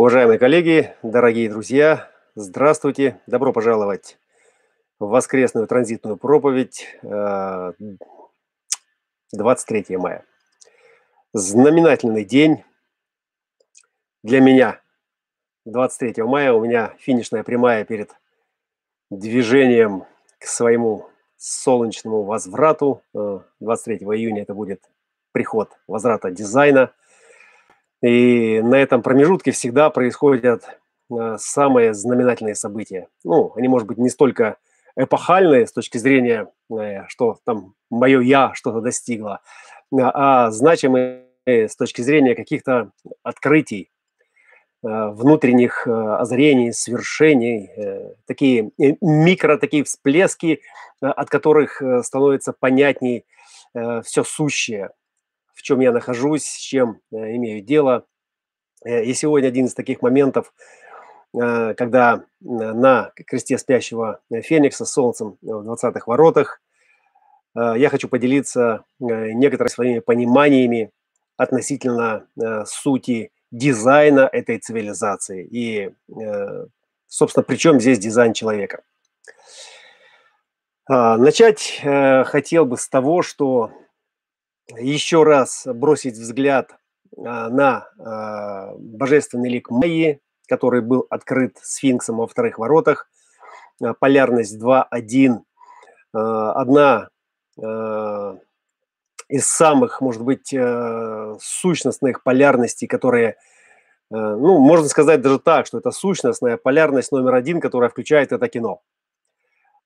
Уважаемые коллеги, дорогие друзья, здравствуйте, добро пожаловать в воскресную транзитную проповедь 23 э, мая. Знаменательный день для меня. 23 мая у меня финишная прямая перед движением к своему солнечному возврату. 23 э, июня это будет приход возврата дизайна – и на этом промежутке всегда происходят э, самые знаменательные события. Ну, они, может быть, не столько эпохальные с точки зрения, э, что там мое «я» что-то достигло, а значимые с точки зрения каких-то открытий, э, внутренних озарений, свершений, такие микро, такие всплески, от которых становится понятней все сущее – в чем я нахожусь, с чем э, имею дело. Э, и сегодня один из таких моментов, э, когда на кресте спящего Феникса с солнцем в 20-х воротах я хочу поделиться некоторыми своими пониманиями относительно сути дизайна этой цивилизации и, собственно, при чем здесь дизайн человека. А, начать хотел бы с того, что еще раз бросить взгляд а, на а, божественный лик Майи, который был открыт сфинксом во вторых воротах, а, полярность 2.1, одна из самых, может быть, сущностных полярностей, которые, ну, можно сказать даже так, что это сущностная полярность номер один, которая включает это кино.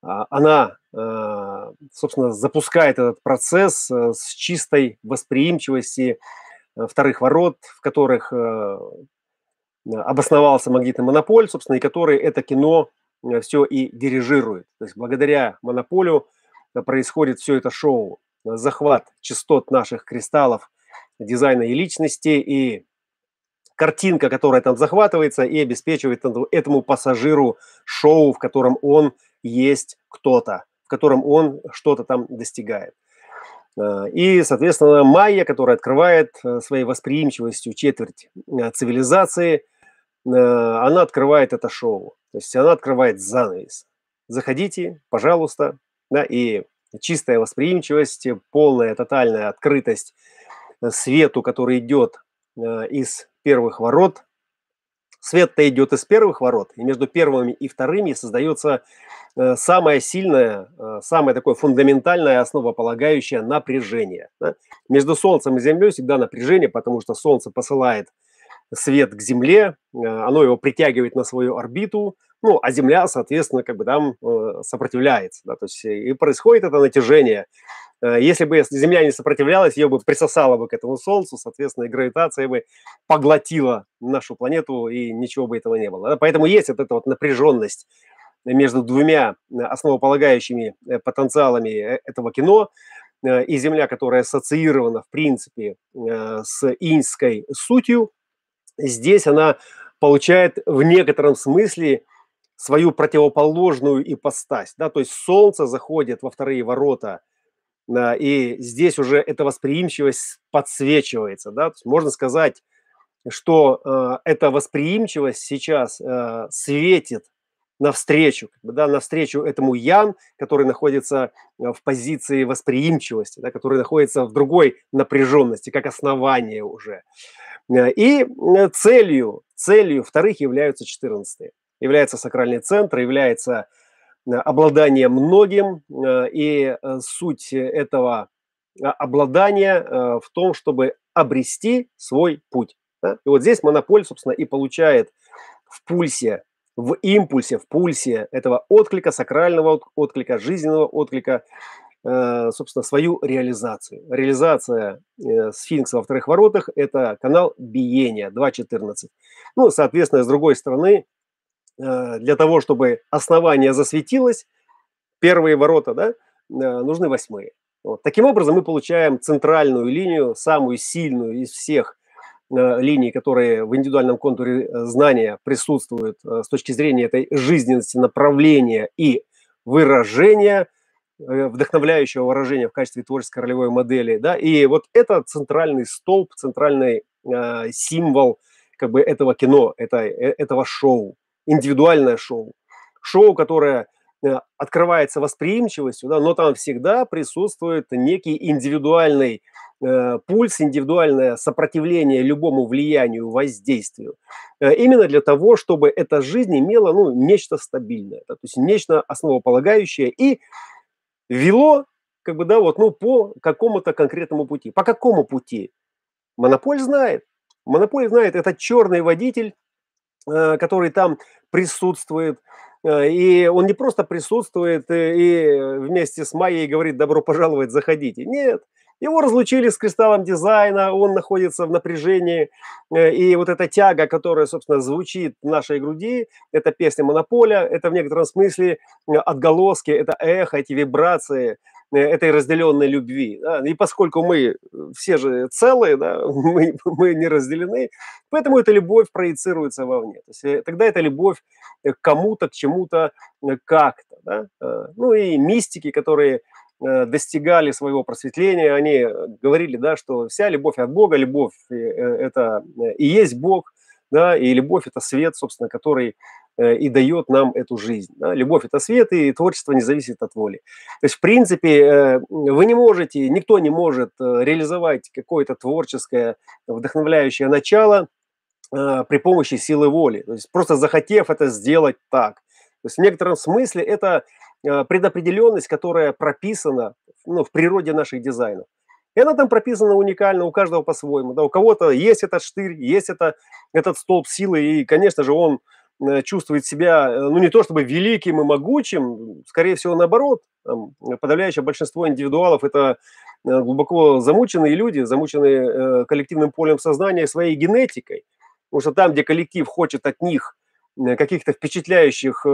А, она, а, собственно, запускает этот процесс э, с чистой восприимчивости э, вторых ворот, в которых э, обосновался магнитный монополь, собственно, и который это кино все и дирижирует. То есть благодаря монополю происходит все это шоу, захват частот наших кристаллов дизайна и личности, и картинка, которая там захватывается и обеспечивает этому пассажиру шоу, в котором он есть кто-то, в котором он что-то там достигает. Э, и, соответственно, Майя, которая открывает э, своей восприимчивостью четверть э, цивилизации, она открывает это шоу. То есть она открывает занавес. Заходите, пожалуйста, да, и чистая восприимчивость, полная, тотальная открытость свету, который идет из первых ворот. Свет-то идет из первых ворот, и между первыми и вторыми создается Э, самое сильное, э, самое такое фундаментальное, основополагающее напряжение. Да? Между Солнцем и Землей всегда напряжение, потому что Солнце посылает свет к Земле, э, оно его притягивает на свою орбиту, ну, а Земля, соответственно, как бы там сопротивляется, да, то есть и происходит это натяжение. Если бы Земля не сопротивлялась, ее бы присосала бы к этому Солнцу, соответственно, и гравитация бы поглотила нашу планету, и ничего бы этого не было. Поэтому есть вот эта вот напряженность между двумя э, основополагающими э, потенциалами э, этого кино, и Земля, которая ассоциирована, в принципе, с иньской сутью, здесь она получает в некотором смысле свою противоположную ипостась. Да? То есть Солнце заходит во вторые ворота, и здесь уже эта восприимчивость подсвечивается. Да? То есть можно сказать, что э, эта восприимчивость сейчас э, светит навстречу, да, навстречу этому ян, который находится э, в позиции восприимчивости, да, который находится в другой напряженности, как основание уже. И целью, целью вторых являются 14 является сакральный центр, является обладание многим, и суть этого обладания в том, чтобы обрести свой путь. И вот здесь монополь, собственно, и получает в пульсе в импульсе, в пульсе этого отклика, сакрального отклика, жизненного отклика, э, собственно, свою реализацию. Реализация э, сфинкса во вторых воротах – это канал биения 2.14. Ну, соответственно, с другой стороны, э, для того, чтобы основание засветилось, первые ворота, да, нужны восьмые. Вот. Таким образом, мы получаем центральную линию, самую сильную из всех Э, линий, которые в индивидуальном контуре э, знания присутствуют э, с точки зрения этой жизненности, направления и выражения, вдохновляющего выражения в качестве творческой ролевой модели. Да? И вот это центральный столб, центральный э, символ, как бы этого кино, это, э, этого шоу, индивидуальное шоу. Шоу, которое э, открывается восприимчивостью, да, но там всегда присутствует некий индивидуальный э, пульс, индивидуальное сопротивление любому влиянию, воздействию. Э, именно для того, чтобы эта жизнь имела ну, нечто стабильное, да, то есть нечто основополагающее и вело как бы, да, вот, ну, по какому-то конкретному пути. По какому пути? Монополь знает. Монополь знает, это черный водитель, который там присутствует, э, и он не просто присутствует э, и вместе с Майей говорит «добро пожаловать, заходите». Нет, его разлучили с кристаллом дизайна, он находится в напряжении, и вот эта тяга, которая, собственно, звучит в нашей груди, это песня Монополя, это в некотором смысле отголоски, это эхо, эти вибрации – Э, этой разделенной любви. Да? И поскольку мы все же целые, да, мы, мы не разделены, поэтому эта любовь проецируется вовне. То есть, э, тогда это любовь к кому-то, к чему-то, э, как-то. Да? Ну и мистики, которые достигали своего просветления, они говорили, да, что вся любовь от Бога, любовь – это и есть Бог, да, и любовь – это свет, собственно, который Э, и дает нам эту жизнь. Да? Любовь – это свет, и творчество не зависит от воли. То есть, в принципе, э, вы не можете, никто не может э, реализовать какое-то творческое, вдохновляющее начало при помощи силы воли. То есть, просто захотев это сделать так. То есть, в некотором смысле это предопределенность, которая прописана ну, в природе наших дизайнов. И она там прописана уникально, у каждого по-своему. Да, у кого-то есть этот штырь, есть это, этот столб силы, и, конечно же, он Э, чувствует себя, э, ну, не то чтобы великим и могучим, скорее всего, наоборот. Подавляющее большинство индивидуалов – это э, глубоко замученные люди, замученные коллективным полем сознания своей генетикой. Потому что там, где коллектив хочет от них каких-то впечатляющих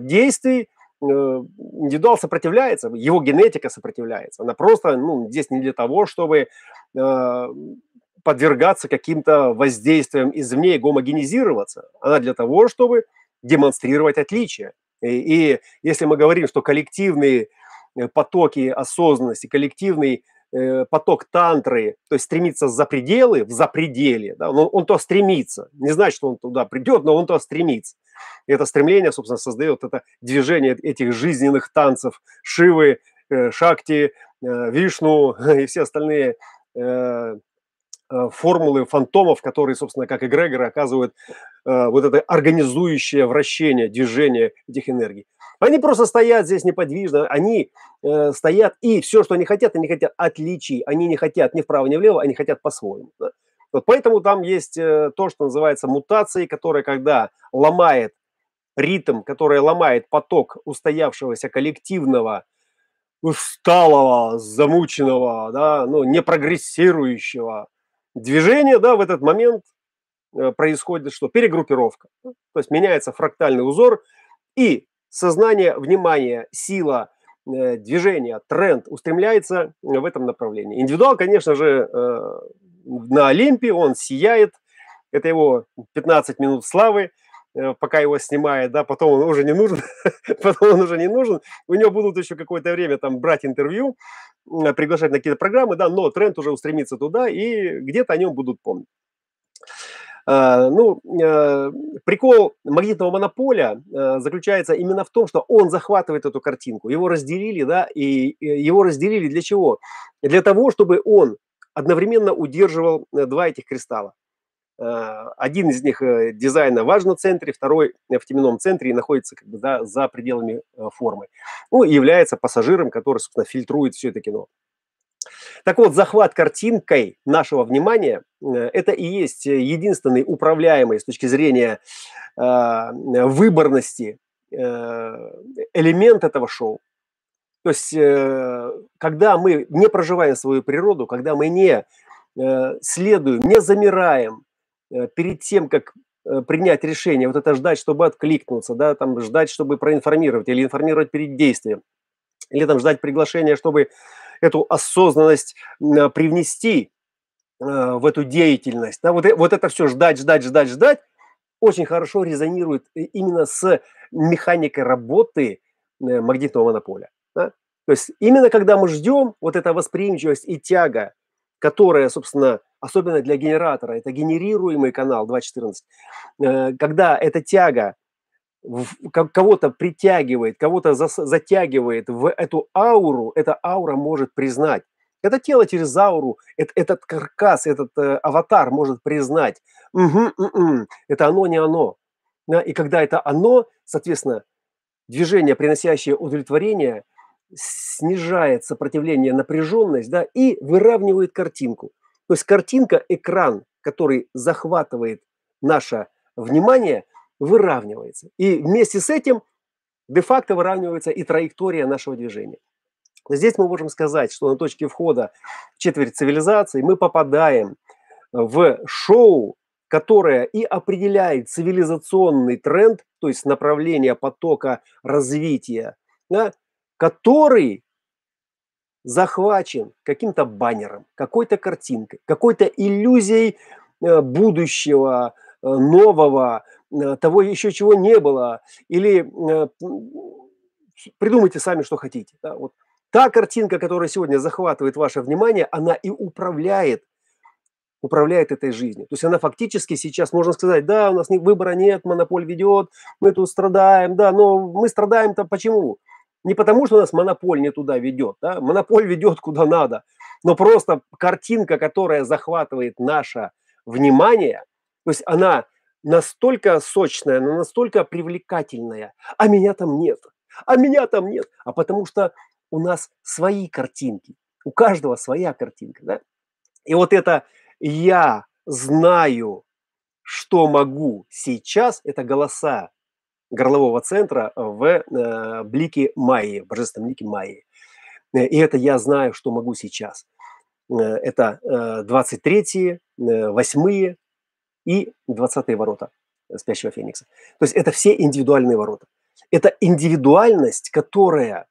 действий, индивидуал сопротивляется, его генетика сопротивляется. Она просто ну, здесь не для того, чтобы подвергаться каким-то воздействиям извне и гомогенизироваться. Она для того, чтобы демонстрировать отличия. И, и если мы говорим, что коллективные э, потоки осознанности, коллективный э, поток тантры, то есть стремится за пределы, в запределе, да, он, он то стремится. Не значит, что он туда придет, но он то стремится. И это стремление, собственно, создает это движение этих жизненных танцев Шивы, э, Шакти, э, Вишну и все остальные Э, формулы фантомов, которые, собственно, как эгрегоры, оказывают э, вот это организующее вращение, движение этих энергий. Они просто стоят здесь неподвижно, они э, стоят, и все, что они хотят, они хотят отличий, они не хотят ни вправо, ни влево, они хотят по-своему. Да? Вот поэтому там есть э, то, что называется мутацией, которая, когда ломает ритм, которая ломает поток устоявшегося коллективного усталого, замученного, да, ну, не прогрессирующего, движение, да, в этот момент э, происходит что? Перегруппировка. То есть меняется фрактальный узор, и сознание, внимание, сила, э, движение, тренд устремляется в этом направлении. Индивидуал, конечно же, э, на Олимпе, он сияет, это его 15 минут славы, пока его снимает, да, потом он уже не нужен, потом он уже не нужен, у него будут еще какое-то время там брать интервью, приглашать на какие-то программы, да, но тренд уже устремится туда, и где-то о нем будут помнить. А, ну, э, прикол магнитного монополя э, заключается именно в том, что он захватывает эту картинку. Его разделили, да, и его разделили для чего? Для того, чтобы он одновременно удерживал э, два этих кристалла. Один из них дизайна в центре, второй в теменном центре и находится как бы, да, за пределами формы. Ну, является пассажиром, который, собственно, фильтрует все это кино. Так вот, захват картинкой нашего внимания – это и есть единственный управляемый с точки зрения выборности элемент этого шоу. То есть, когда мы не проживаем свою природу, когда мы не следуем, не замираем Э, перед тем, как э, принять решение, вот это ждать, чтобы откликнуться, да, там ждать, чтобы проинформировать или информировать перед действием, или там ждать приглашения, чтобы эту осознанность э, привнести в эту деятельность. Да, вот, вот это все ждать, ждать, ждать, ждать очень хорошо резонирует именно с механикой работы магнитного монополя. Да? То есть именно когда мы ждем, вот эта восприимчивость и тяга, которая, собственно, особенно для генератора, это генерируемый канал 2.14, когда эта тяга кого-то притягивает, кого-то затягивает в эту ауру, эта аура может признать. Это тело через ауру, этот каркас, этот э, аватар может признать, угу, угу, это оно, не оно. И когда это оно, соответственно, движение, приносящее удовлетворение, снижает сопротивление, напряженность, да, и выравнивает картинку. То есть картинка, экран, который захватывает наше внимание, выравнивается. И вместе с этим де-факто выравнивается и траектория нашего движения. Здесь мы можем сказать, что на точке входа в четверть цивилизации мы попадаем в шоу, которое и определяет цивилизационный тренд, то есть направление потока развития, да, который захвачен каким-то баннером, какой-то картинкой, какой-то иллюзией э, будущего, э, нового, э, того еще чего не было, или придумайте сами, что хотите. Да, вот та картинка, которая сегодня захватывает ваше внимание, она и управляет управляет этой жизнью. То есть она фактически сейчас, можно сказать, да, у нас выбора нет, монополь ведет, мы тут страдаем, да, но мы страдаем-то почему? Не потому, что у нас монополь не туда ведет, да, монополь ведет куда надо, но просто картинка, которая захватывает наше внимание, то есть она настолько сочная, она настолько привлекательная, а меня там нет, а меня там нет, а потому что у нас свои картинки, у каждого своя картинка, да? И вот это я знаю, что могу сейчас, это голоса горлового центра в э, блике Майи, божественном блике Майи. И это я знаю, что могу сейчас. Э, это э, 23-е, 8 и 20 ворота спящего феникса. То есть это все индивидуальные ворота. Это индивидуальность, которая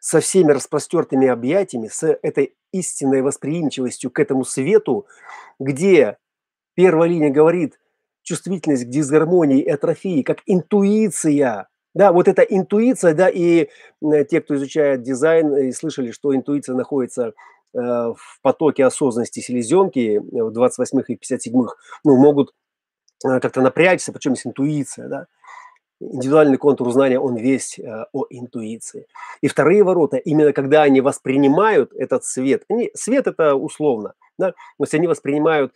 со всеми распростертыми объятиями, с этой истинной восприимчивостью к этому свету, где первая линия говорит чувствительность к дисгармонии и атрофии, как интуиция. Да, вот эта интуиция, да, и те, кто изучает дизайн, и слышали, что интуиция находится э, в потоке осознанности селезенки в 28-х и 57-х, ну, могут э, как-то напрячься, причем есть интуиция, да индивидуальный контур знания, он весь э, о интуиции. И вторые ворота, именно когда они воспринимают этот свет, они, свет это условно, да, то есть они воспринимают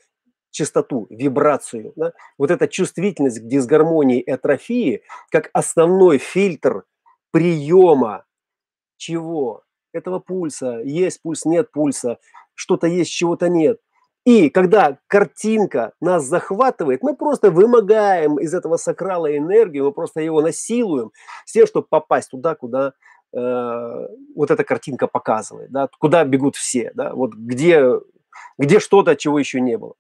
частоту, вибрацию, да, вот эта чувствительность к дисгармонии и атрофии как основной фильтр приема чего? Этого пульса. Есть пульс, нет пульса, что-то есть, чего-то нет – и когда картинка нас захватывает, мы просто вымогаем из этого сакрала энергию, мы просто его насилуем с тем, чтобы попасть туда, куда э, вот эта картинка показывает, да, куда бегут все, да, вот где, где что-то, чего еще не было.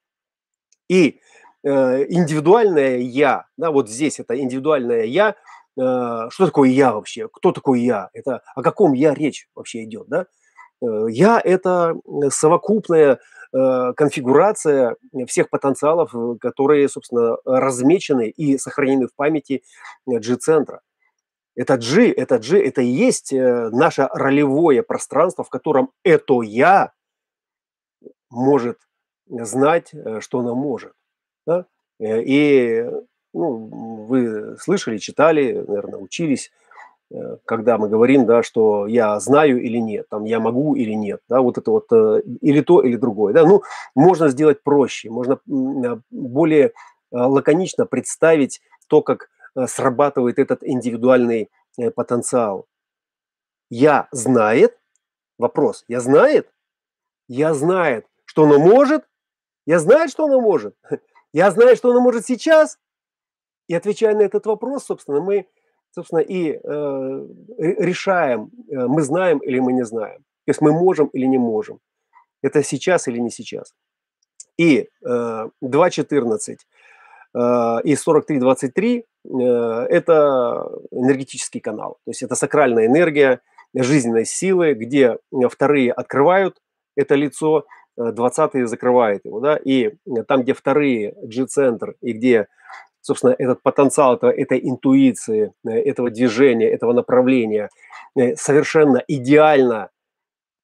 И э, индивидуальное я, да, вот здесь это индивидуальное я, э, что такое я вообще, кто такой я, это о каком я речь вообще идет, да, э, я это совокупное Э, конфигурация всех потенциалов, которые, собственно, размечены и сохранены в памяти G-центра. Это G, это G, это и есть э, наше ролевое пространство, в котором это «я» может знать, э, что оно может. Да? И ну, вы слышали, читали, наверное, учились Э, когда мы говорим, да, что я знаю или нет, там я могу или нет, да, вот это вот э, или то, или другое, да, ну, можно сделать проще, можно более лаконично представить то, как э, срабатывает этот индивидуальный потенциал. Я знает, вопрос, я знает, я знает, что оно может, я знает, что оно может, я знаю, что оно может сейчас, и отвечая на этот вопрос, собственно, мы собственно, и э, решаем, э, мы знаем или мы не знаем. То есть мы можем или не можем. Это сейчас или не сейчас. И э, 2.14 э, и 43.23 э, это энергетический канал. То есть это сакральная энергия жизненной силы, где вторые открывают это лицо, 20 э, закрывает его. Да? И там, где вторые G-центр и где собственно, этот потенциал этого, этой интуиции, э, этого движения, этого направления э, совершенно идеально,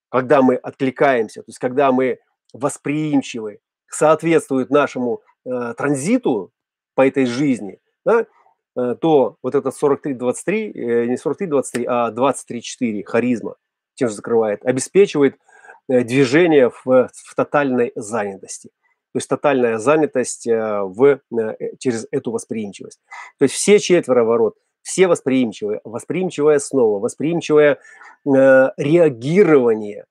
когда мы откликаемся, то есть когда мы восприимчивы, соответствуют нашему э, транзиту по этой жизни, да, э, то вот этот 43-23, э, не 43-23, а 23-4 харизма, чем же закрывает, обеспечивает э, движение в, в тотальной занятости. То есть тотальная занятость э, в, э, через эту восприимчивость. То есть все четверо ворот, все восприимчивые, восприимчивая снова, восприимчивое э, реагирование.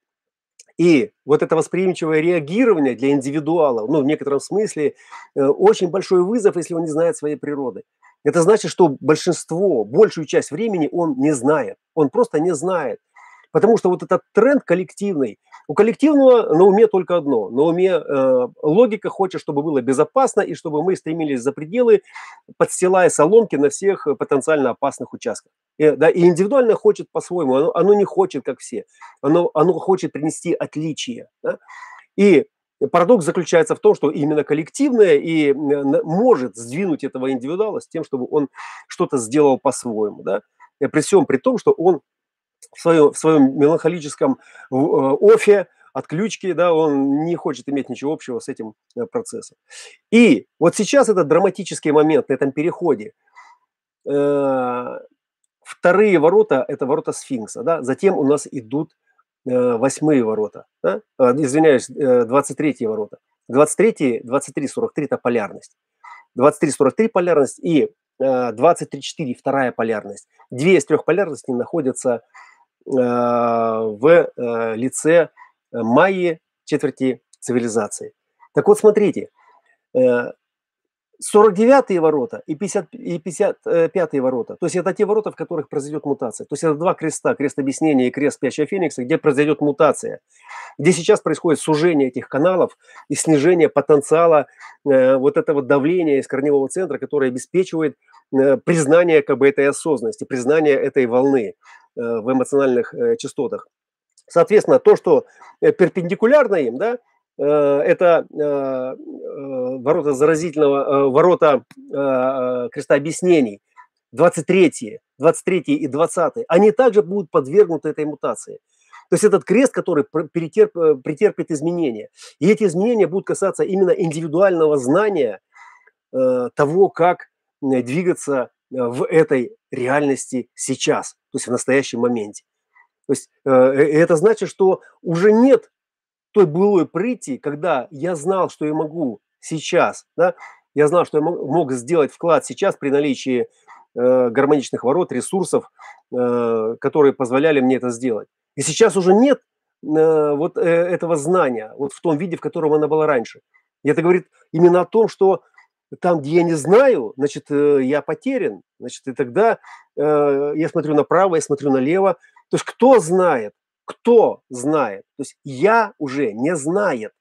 И вот это восприимчивое реагирование для индивидуала, ну, в некотором смысле, э, очень большой вызов, если он не знает своей природы. Это значит, что большинство, большую часть времени он не знает. Он просто не знает. Потому что вот этот тренд коллективный, у коллективного на уме только одно. На уме э, логика хочет, чтобы было безопасно и чтобы мы стремились за пределы, подстилая соломки на всех потенциально опасных участках. И, да, и индивидуально хочет по-своему, оно, оно не хочет, как все. Оно, оно хочет принести отличие. Да? И парадокс заключается в том, что именно коллективное и может сдвинуть этого индивидуала с тем, чтобы он что-то сделал по-своему. Да? При всем при том, что он в своем, в своем меланхолическом э, офе, отключки, да, он не хочет иметь ничего общего с этим э, процессом. И вот сейчас этот драматический момент на этом переходе. Э, вторые ворота – это ворота сфинкса, да, затем у нас идут восьмые ворота, да? извиняюсь, 23 ворота. 23, 23, 43 – это полярность. 23, 43 – полярность и 23, 4 – вторая полярность. Две из трех полярностей находятся в э, лице майи четверти цивилизации. Так вот, смотрите, 49-е э, ворота и, 50, и 55-е ворота, то есть это те ворота, в которых произойдет мутация. То есть это два креста, крест объяснения и крест спящего феникса, где произойдет мутация, где сейчас происходит сужение этих каналов и снижение потенциала э, вот этого давления из корневого центра, которое обеспечивает э, признание как бы этой осознанности, признание этой волны. Э, в эмоциональных э, частотах. Соответственно, то, что э, перпендикулярно им, да, это ворота заразительного, ворота креста объяснений, 23, 23 и 20, они также будут подвергнуты этой мутации. То есть этот крест, который претерп, претерпит изменения. И эти изменения будут касаться именно индивидуального знания того, как двигаться в этой реальности сейчас, то есть в настоящем моменте. То есть э, это значит, что уже нет той былой прыти, когда я знал, что я могу сейчас, да, я знал, что я мог, сделать вклад сейчас при наличии э, гармоничных ворот, ресурсов, э, которые позволяли мне это сделать. И сейчас уже нет э, вот э, этого знания, вот в том виде, в котором она была раньше. И это говорит именно о том, что там, где я не знаю, значит, э, я потерян. Значит, и тогда э, я смотрю направо, я смотрю налево. То есть кто знает? Кто знает? То есть я уже не знает.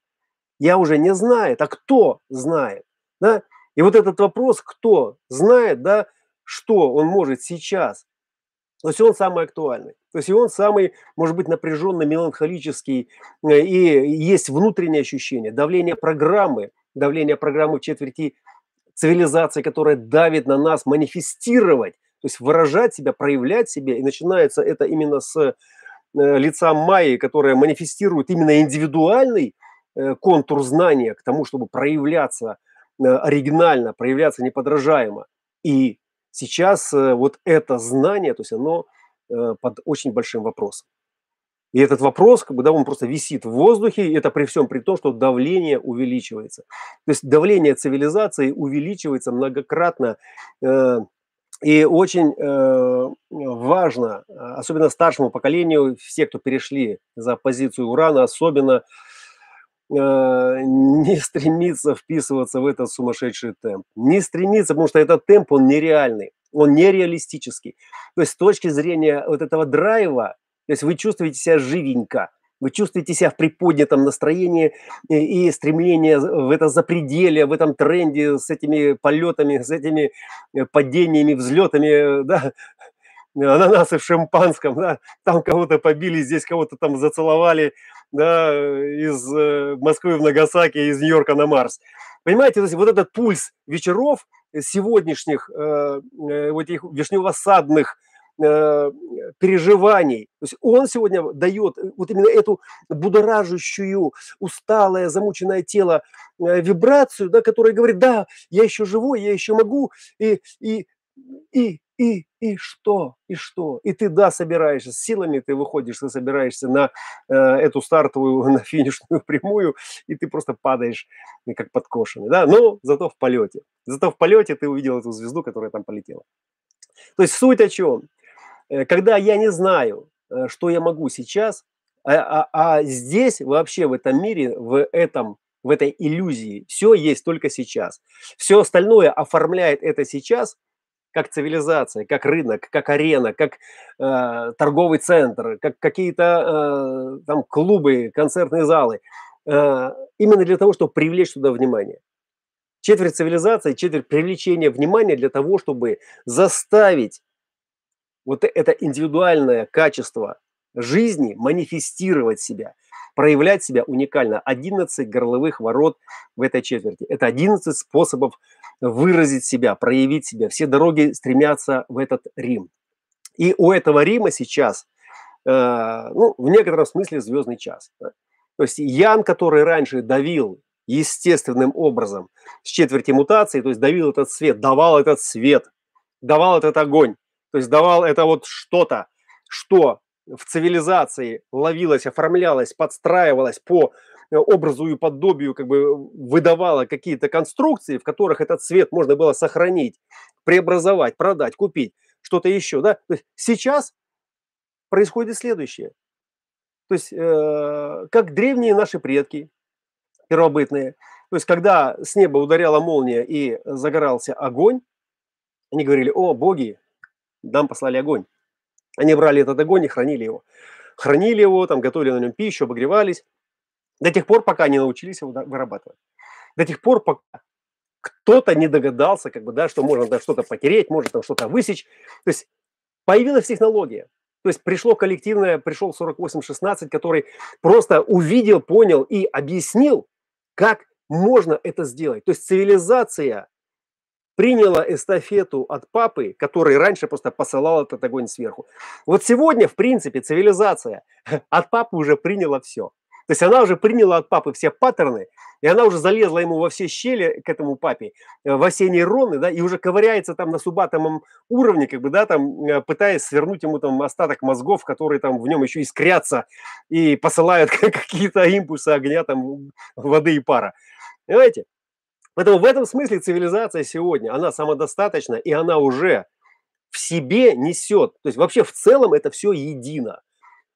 Я уже не знает, а кто знает? Да? И вот этот вопрос, кто знает, да, что он может сейчас, то есть он самый актуальный. То есть и он самый, может быть, напряженно меланхолический. Э, и есть внутреннее ощущение, давление программы, давление программы в четверти цивилизации, которая давит на нас манифестировать, то есть выражать себя, проявлять себя. И начинается это именно с э, лица Майи, которая манифестирует именно индивидуальный э, контур знания к тому, чтобы проявляться э, оригинально, проявляться неподражаемо. И сейчас вот это знание, то есть оно под очень большим вопросом. И этот вопрос, как бы, да, он просто висит в воздухе, и это при всем при том, что давление увеличивается. То есть давление цивилизации увеличивается многократно, э, и очень э, важно, особенно старшему поколению, все, кто перешли за позицию урана, особенно э, не стремиться вписываться в этот сумасшедший темп. Не стремиться, потому что этот темп, он нереальный, он нереалистический. То есть с точки зрения вот этого драйва, то есть вы чувствуете себя живенько, вы чувствуете себя в приподнятом настроении и, и стремление в это запределье, в этом тренде с этими полетами, с этими э, падениями, взлетами, да, ананасы в шампанском, да, там кого-то побили, здесь кого-то там зацеловали, да, из э, Москвы в Нагасаки, из Нью-Йорка на Марс. Понимаете, то есть вот этот пульс вечеров сегодняшних, э, вот этих вишнево-садных, э, переживаний. То есть он сегодня дает вот именно эту будоражащую, усталое, замученное тело э, вибрацию, да, которая говорит, да, я еще живой, я еще могу, и, и, и, и, и что, и что? И ты, да, собираешься, с силами ты выходишь, ты собираешься на э, эту стартовую, на финишную прямую, и ты просто падаешь как подкошенный, да, но зато в полете. Зато в полете ты увидел эту звезду, которая там полетела. То есть суть о чем? Э, когда я не знаю, э, что я могу сейчас, а, а, а здесь вообще в этом мире, в этом в этой иллюзии все есть только сейчас. Все остальное оформляет это сейчас – как цивилизация, как рынок, как арена, как э, торговый центр, как какие-то э, там клубы, концертные залы, э, именно для того, чтобы привлечь туда внимание. Четверть цивилизации, четверть привлечения внимания для того, чтобы заставить вот это индивидуальное качество жизни манифестировать себя, проявлять себя уникально. 11 горловых ворот в этой четверти. Это 11 способов выразить себя, проявить себя. Все дороги стремятся в этот Рим. И у этого Рима сейчас, э, ну, в некотором смысле звездный час. Да? То есть Ян, который раньше давил естественным образом с четверти мутации, то есть давил этот свет, давал этот свет, давал этот огонь, то есть давал это вот что-то, что в цивилизации ловилось, оформлялось, подстраивалось по Э, образу и подобию как бы выдавала какие-то конструкции, в которых этот цвет можно было сохранить, преобразовать, продать, купить, что-то еще. Да? То есть сейчас происходит следующее. То есть э, как древние наши предки, первобытные, то есть когда с неба ударяла молния и загорался огонь, они говорили, о, боги, нам послали огонь. Они брали этот огонь и хранили его. Хранили его, там готовили на нем пищу, обогревались. До тех пор, пока не научились его вырабатывать. До тех пор, пока кто-то не догадался, как бы, да, что можно да, что-то потереть, можно там что-то высечь. То есть появилась технология. То есть пришло коллективное, пришел 4816, который просто увидел, понял и объяснил, как можно это сделать. То есть цивилизация приняла эстафету от папы, который раньше просто посылал этот огонь сверху. Вот сегодня, в принципе, цивилизация от папы уже приняла все. То есть она уже приняла от папы все паттерны, и она уже залезла ему во все щели к этому папе, э, во все нейроны, да, и уже ковыряется там на субатомом уровне, как бы, да, там, э, пытаясь свернуть ему там остаток мозгов, которые там в нем еще искрятся и посылают какие-то импульсы огня, там, воды и пара. Понимаете? Поэтому в этом смысле цивилизация сегодня, она самодостаточна, и она уже в себе несет, то есть вообще в целом это все едино.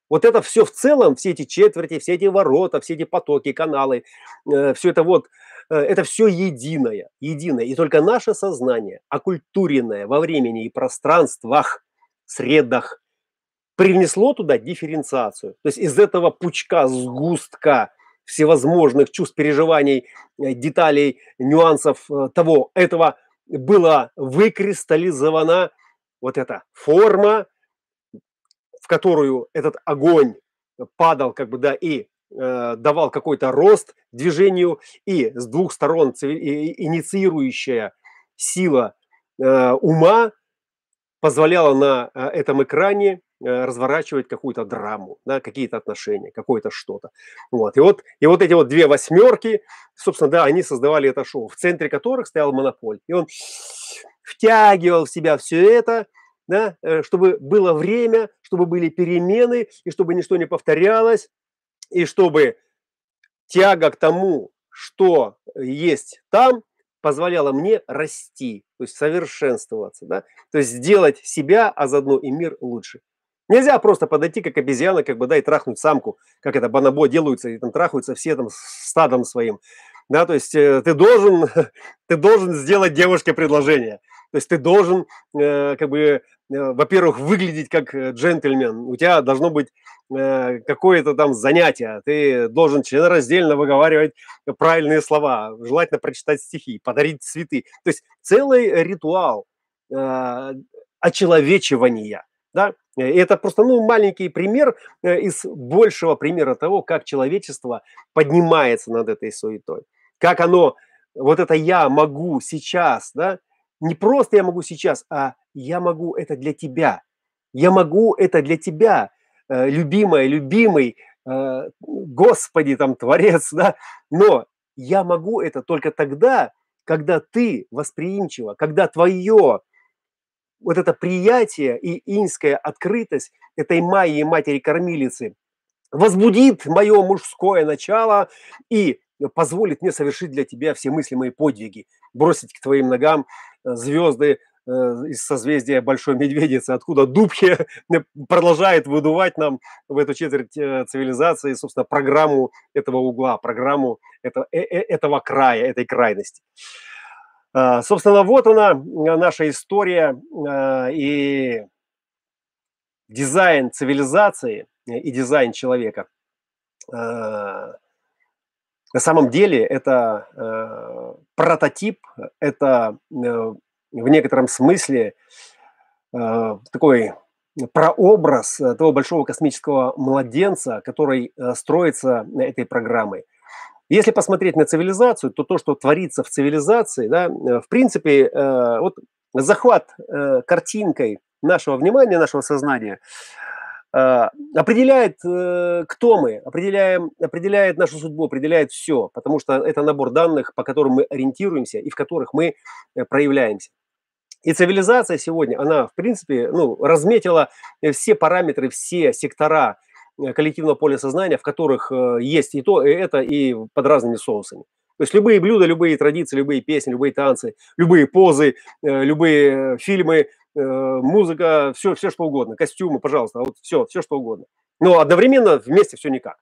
Вот это все в целом, все эти четверти, все эти ворота, все эти потоки, каналы, э, все это вот, э, это все единое, единое. И только наше сознание, оккультуренное во времени и пространствах, средах, привнесло туда дифференциацию. То есть из этого пучка, сгустка всевозможных чувств, переживаний, э, деталей, нюансов э, того, этого была выкристаллизована вот эта форма, в которую этот огонь падал, как бы, да, и э, давал какой-то рост движению, и с двух сторон инициирующая сила э, ума позволяла на э, этом экране разворачивать какую-то драму, да, какие-то отношения, какое-то что-то. Вот. И, вот, и вот эти вот две восьмерки, собственно, да, они создавали это шоу, в центре которых стоял монополь. И он втягивал в себя все это, да, э, чтобы было время, чтобы были перемены, и чтобы ничто не повторялось, и чтобы тяга к тому, что есть там, позволяла мне расти, то есть совершенствоваться, да, то есть сделать себя, а заодно и мир лучше. Нельзя просто подойти как обезьяна, как бы, да, и трахнуть самку, как это банабо делаются, и там трахаются все там стадом своим. Да, то есть э, ты должен, ты должен сделать девушке предложение. То есть ты должен, э, как бы, э, во-первых, выглядеть как э, джентльмен. У тебя должно быть э, какое-то там занятие. Ты должен членораздельно выговаривать правильные слова, желательно прочитать стихи, подарить цветы. То есть целый ритуал э, очеловечивания. Да? И это просто ну, маленький пример э, из большего примера того, как человечество поднимается над этой суетой. Как оно, вот это я могу сейчас, да, не просто я могу сейчас, а я могу это для тебя. Я могу это для тебя, э, любимая, любимый, э, Господи, там, Творец, да, но я могу это только тогда, когда ты восприимчива, когда твое вот это приятие и инская открытость этой Майи, матери-кормилицы, возбудит мое мужское начало и позволит мне совершить для тебя все мыслимые подвиги, бросить к твоим ногам э, звезды э, из созвездия Большой Медведицы, откуда Дубхи продолжает выдувать нам в эту четверть э, цивилизации, собственно, программу этого угла, программу этого, этого края, этой крайности. А, собственно, вот она, наша история а, и дизайн цивилизации и дизайн человека. А, на самом деле это прототип, это в некотором смысле такой прообраз того большого космического младенца, который строится этой программой. Если посмотреть на цивилизацию, то то, что творится в цивилизации, да, э, в принципе, э, вот захват э, картинкой нашего внимания, нашего сознания определяет, кто мы, определяем, определяет нашу судьбу, определяет все, потому что это набор данных, по которым мы ориентируемся и в которых мы проявляемся. И цивилизация сегодня, она, в принципе, ну, разметила все параметры, все сектора коллективного поля сознания, в которых э, есть и то, и это, и под разными соусами. То есть любые блюда, любые традиции, любые песни, любые танцы, любые позы, э, любые фильмы, музыка, все, все что угодно, костюмы, пожалуйста, вот все, все что угодно. Но одновременно вместе все никак.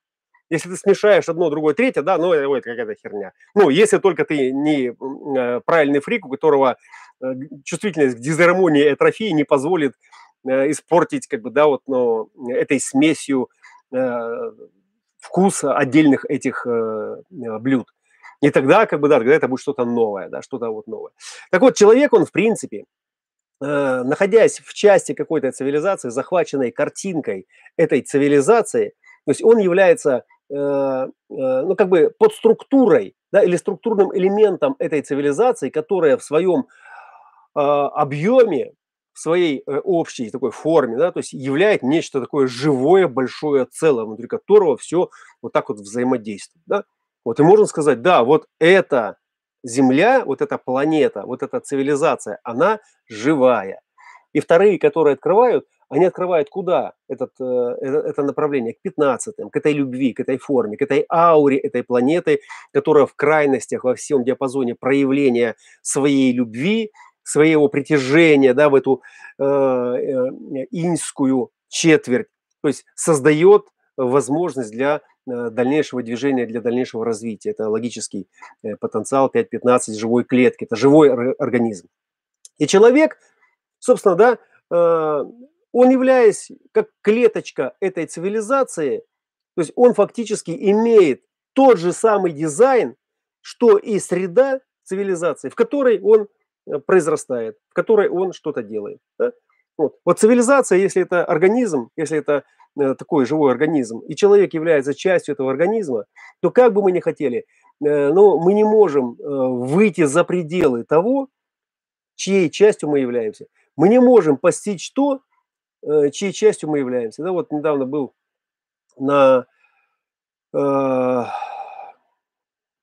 Если ты смешаешь одно, другое, третье, да, ну это какая-то херня. Ну, если только ты не правильный фрик, у которого чувствительность к дисгармонии и атрофии не позволит испортить, как бы, да, вот, но этой смесью Э, вкус отдельных этих э, э, блюд. И тогда, как бы, да, тогда это будет что-то новое, да, что-то вот новое. Так вот, человек, он, в принципе, находясь в части какой-то цивилизации, захваченной картинкой этой цивилизации, то есть он является, ну, как бы под структурой, да, или структурным элементом этой цивилизации, которая в своем объеме в своей э, общей такой форме, да, то есть являет нечто такое живое, большое целое, внутри которого все вот так вот взаимодействует, да. Вот и можно сказать, да, вот эта Земля, вот эта планета, вот эта цивилизация, она живая. И вторые, которые открывают, они открывают куда этот, э, это направление? К 15 к этой любви, к этой форме, к этой ауре этой планеты, которая в крайностях, во всем диапазоне проявления своей любви, своего притяжения да, в эту э, э, инскую четверть, то есть создает возможность для э, дальнейшего движения, для дальнейшего развития. Это логический э, потенциал 5-15 живой клетки, это живой организм. И человек, собственно, да, он являясь как клеточка этой цивилизации, то есть он фактически имеет тот же самый дизайн, что и среда цивилизации, в которой он произрастает, в которой он что-то делает. Да? Вот. вот цивилизация, если это организм, если это э, такой живой организм, и человек является частью этого организма, то как бы мы ни хотели, э, но мы не можем э, выйти за пределы того, чьей частью мы являемся. Мы не можем постичь то, э, чьей частью мы являемся. Да, вот недавно был на, э,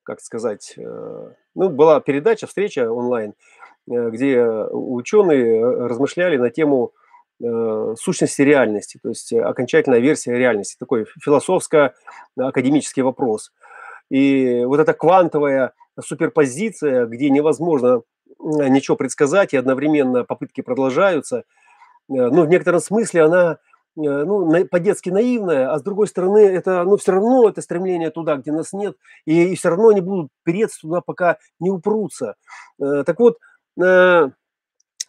как сказать, э, ну, была передача, встреча онлайн, Э, где ученые э, размышляли на тему сущности реальности, то есть окончательная версия реальности, такой философско-академический вопрос. И вот эта квантовая суперпозиция, где невозможно ничего предсказать, и одновременно попытки продолжаются, ну, в некотором смысле она ну, по-детски наивная, а с другой стороны, это, ну, все равно это стремление туда, где нас нет, и, и все равно они будут переться туда, пока не упрутся. Так вот, э,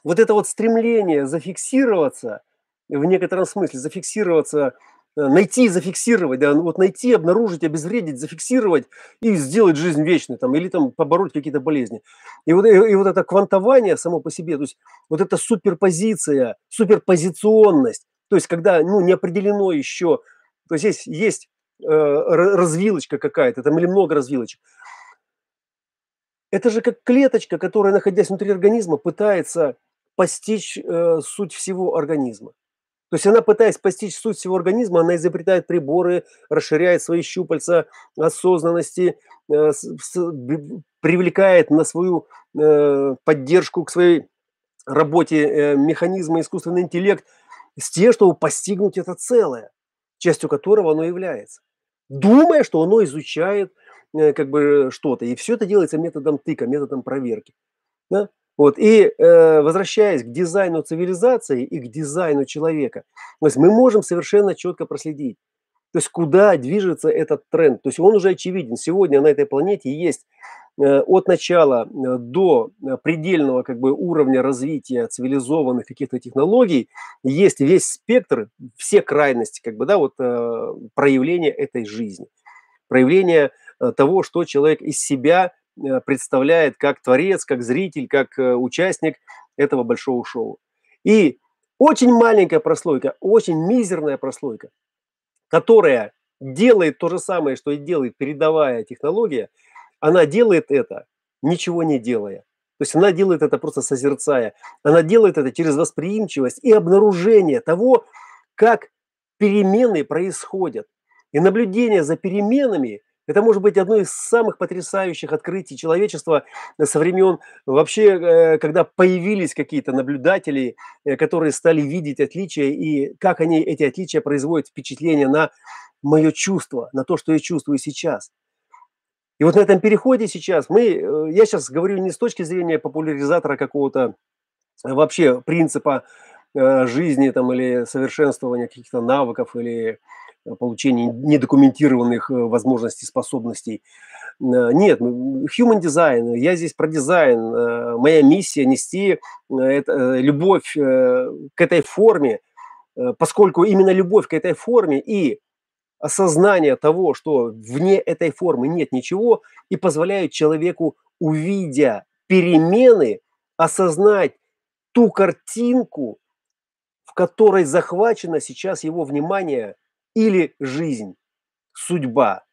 вот это вот стремление зафиксироваться, в некотором смысле зафиксироваться, э, найти, зафиксировать, да, ну вот найти, обнаружить, обезвредить, зафиксировать и сделать жизнь вечной, там, или там побороть какие-то болезни. И вот, и, и вот это квантование само по себе, то есть вот эта суперпозиция, суперпозиционность, то есть когда ну, не определено еще, то есть есть, есть э, развилочка какая-то, там или много развилочек, это же как клеточка, которая, находясь внутри организма, пытается постичь э, суть всего организма. То есть она, пытаясь постичь суть всего организма, она изобретает приборы, расширяет свои щупальца осознанности, э, привлекает на свою э, поддержку к своей работе э, механизма искусственный интеллект с тем, чтобы постигнуть это целое, частью которого оно является. Думая, что оно изучает как бы что-то. И все это делается методом тыка, методом проверки. Да? Вот, и э, возвращаясь к дизайну цивилизации и к дизайну человека, то есть мы можем совершенно четко проследить, то есть куда движется этот тренд. То есть он уже очевиден. Сегодня на этой планете есть э, от начала э, до э, предельного как бы, уровня развития цивилизованных каких-то технологий есть весь спектр, все крайности как бы, да, вот, э, проявления этой жизни, проявления э, того, что человек из себя Э, представляет как творец, как зритель, как э, участник этого большого шоу. И очень маленькая прослойка, очень мизерная прослойка, которая делает то же самое, что и делает передовая технология, она делает это, ничего не делая. То есть она делает это просто созерцая. Она делает это через восприимчивость и обнаружение того, как перемены происходят. И наблюдение за переменами это может быть одно из самых потрясающих открытий человечества со времен вообще, э, когда появились какие-то наблюдатели, э, которые стали видеть отличия и как они эти отличия производят впечатление на мое чувство, на то, что я чувствую сейчас. И вот на этом переходе сейчас мы, э, я сейчас говорю не с точки зрения популяризатора какого-то вообще принципа жизни там или совершенствования каких-то навыков или Э, получения недокументированных э, возможностей, способностей. Э, нет, human design, я здесь про дизайн. Моя миссия нести это, любовь к этой форме, поскольку именно любовь к этой форме и осознание того, что вне этой формы нет ничего, и позволяет человеку, увидя перемены, осознать ту картинку, в которой захвачено сейчас его внимание – или жизнь, судьба.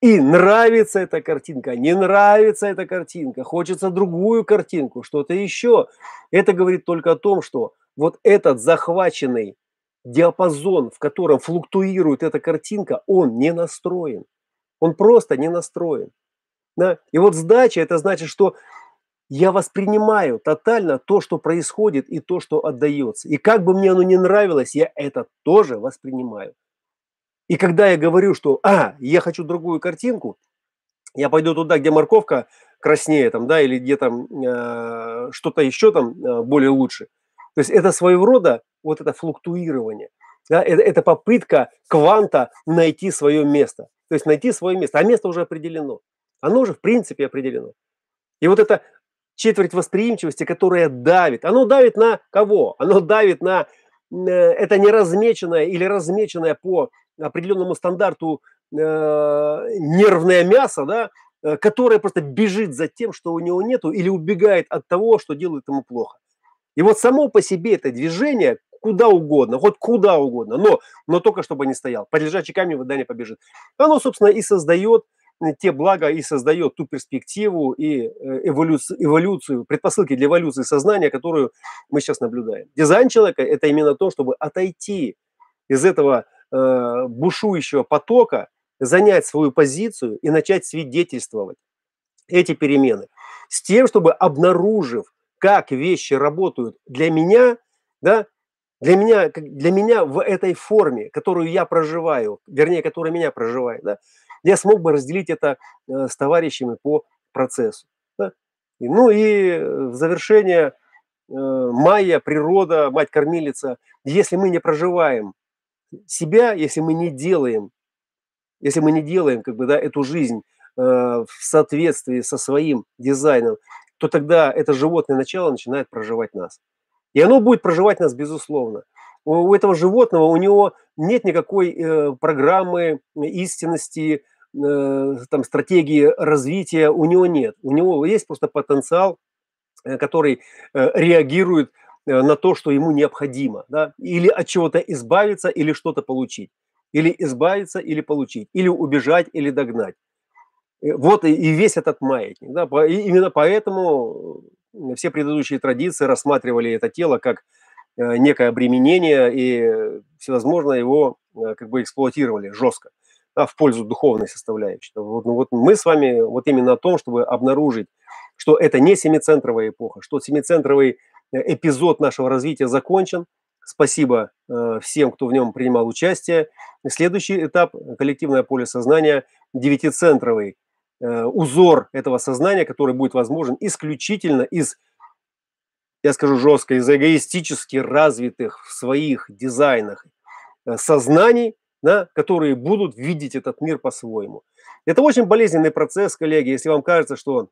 И нравится эта картинка, не нравится эта картинка, хочется другую картинку, что-то еще. Это говорит только о том, что вот этот захваченный диапазон, в котором флуктуирует эта картинка, он не настроен. Он просто не настроен. Да? И вот сдача, это значит, что я воспринимаю тотально то, что происходит и то, что отдается. И как бы мне оно не нравилось, я это тоже воспринимаю. И когда я говорю, что, а, я хочу другую картинку, я пойду туда, где морковка краснее там, да, или где там э, что-то еще там э, более лучше. То есть это своего рода вот это флуктуирование. Да, это, это попытка кванта найти свое место. То есть найти свое место. А место уже определено. Оно уже в принципе определено. И вот это четверть восприимчивости, которая давит. Оно давит на кого? Оно давит на э, это неразмеченное или размеченное по определенному стандарту э, нервное мясо, да, э, которое просто бежит за тем, что у него нету, или убегает от того, что делает ему плохо. И вот само по себе это движение куда угодно, хоть куда угодно, но, но только чтобы не стоял. Под лежачий камень вода не побежит. Оно, собственно, и создает э, те блага и создает ту перспективу и эволюцию, эволюцию, предпосылки для эволюции сознания, которую мы сейчас наблюдаем. Дизайн человека – это именно то, чтобы отойти из этого э, бушующего потока занять свою позицию и начать свидетельствовать эти перемены с тем, чтобы обнаружив, как вещи работают для меня, да, для меня, для меня в этой форме, которую я проживаю, вернее, которая меня проживает, да, я смог бы разделить это э, с товарищами по процессу. Да. Ну и в завершение э, майя, природа, мать-кормилица, если мы не проживаем себя, если мы не делаем, если мы не делаем как бы, да, эту жизнь э, в соответствии со своим дизайном, то тогда это животное начало начинает проживать нас. И оно будет проживать нас, безусловно. У, у этого животного, у него нет никакой э, программы истинности, э, там, стратегии развития, у него нет. У него есть просто потенциал, э, который э, реагирует Э, на то, что ему необходимо, да, или от чего-то избавиться, или что-то получить, или избавиться, или получить, или убежать, или догнать. Э, вот и весь этот маятник. Да, и именно поэтому э, все предыдущие традиции рассматривали это тело как некое обременение и всевозможно его как бы эксплуатировали жестко да, в пользу духовной составляющей. Вот, ну, вот мы с вами вот именно о том, чтобы обнаружить, что это не семицентровая эпоха, что семицентровый эпизод нашего развития закончен. Спасибо э, всем, кто в нем принимал участие. Следующий этап – коллективное поле сознания, девятицентровый э, узор этого сознания, который будет возможен исключительно из, я скажу жестко, из эгоистически развитых в своих дизайнах э, сознаний, да, которые будут видеть этот мир по-своему. Это очень болезненный процесс, коллеги. Если вам кажется, что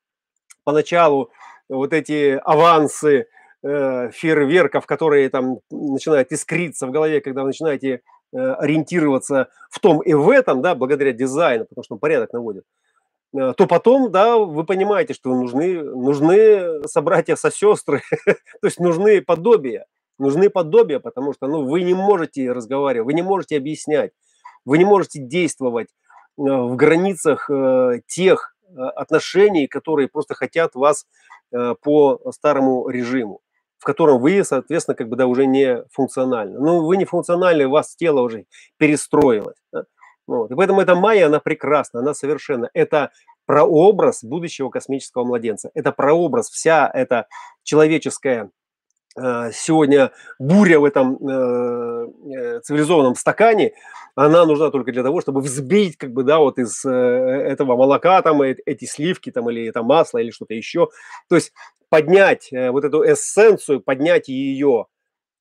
поначалу вот эти авансы э, фейерверков, которые там начинают искриться в голове, когда вы начинаете э, ориентироваться в том и в этом, да, благодаря дизайну, потому что он порядок наводит, э, то потом, да, вы понимаете, что нужны, нужны собратья-сосестры, то есть нужны подобия нужны подобия, потому что ну, вы не можете разговаривать, вы не можете объяснять, вы не можете действовать э, в границах э, тех э, отношений, которые просто хотят вас по старому режиму, в котором вы, соответственно, как бы да, уже не функциональны. Ну, вы не функциональны, у вас тело уже перестроилось. Да? Вот. И поэтому эта майя, она прекрасна, она совершенно. Это прообраз будущего космического младенца. Это прообраз, вся эта человеческая Э, сегодня буря в этом э, э, цивилизованном стакане, она нужна только для того, чтобы взбить, как бы, да, вот из этого молока там эти сливки там или это масло или что-то еще. То есть поднять вот эту эссенцию, поднять ее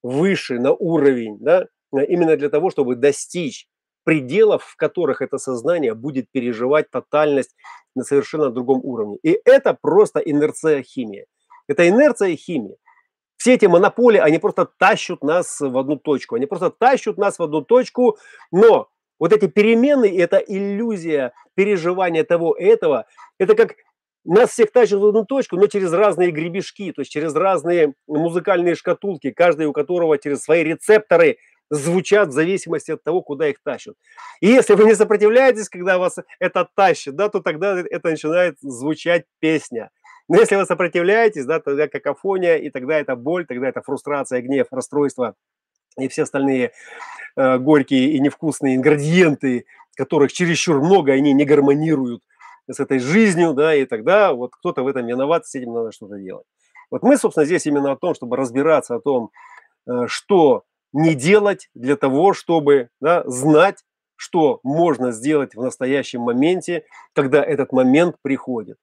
выше на уровень, да, именно для того, чтобы достичь пределов, в которых это сознание будет переживать тотальность на совершенно другом уровне. И это просто инерция химии. Это инерция химии все эти монополии, они просто тащут нас в одну точку. Они просто тащут нас в одну точку, но вот эти перемены, это иллюзия переживания того этого, это как нас всех тащат в одну точку, но через разные гребешки, то есть через разные музыкальные шкатулки, каждый у которого через свои рецепторы звучат в зависимости от того, куда их тащат. И если вы не сопротивляетесь, когда вас это тащит, да, то тогда это начинает звучать песня. Но если вы сопротивляетесь, да, тогда какофония, и тогда это боль, тогда это фрустрация, гнев, расстройство и все остальные э, горькие и невкусные ингредиенты, которых чересчур много, они не гармонируют с этой жизнью, да, и тогда вот кто-то в этом виноват, с этим надо что-то делать. Вот мы, собственно, здесь именно о том, чтобы разбираться о том, э, что не делать для того, чтобы да, знать, что можно сделать в настоящем моменте, когда этот момент приходит.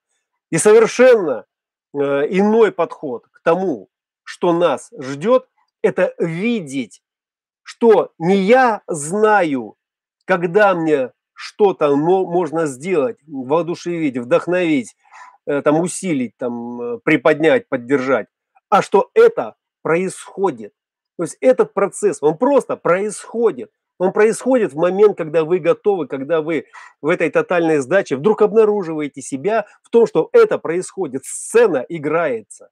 И совершенно э, иной подход к тому, что нас ждет, это видеть, что не я знаю, когда мне что-то можно сделать, воодушевить, вдохновить, э, там, усилить, там, э, приподнять, поддержать, а что это происходит. То есть этот процесс, он просто происходит. Он происходит в момент, когда вы готовы, когда вы в этой тотальной сдаче вдруг обнаруживаете себя в том, что это происходит. Сцена играется.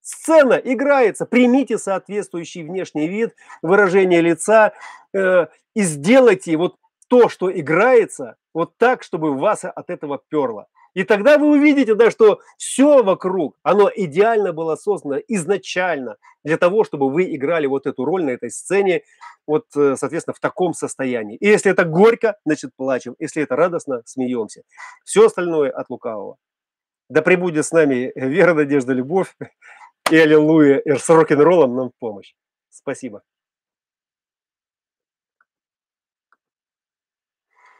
Сцена играется. Примите соответствующий внешний вид, выражение лица э, и сделайте вот то, что играется, вот так, чтобы вас от этого перло. И тогда вы увидите, да, что все вокруг, оно идеально было создано изначально для того, чтобы вы играли вот эту роль на этой сцене, вот, э, соответственно, в таком состоянии. И если это горько, значит, плачем. Если это радостно, смеемся. Все остальное от лукавого. Да пребудет с нами вера, надежда, любовь и аллилуйя, и с рок-н-роллом нам в помощь. Спасибо.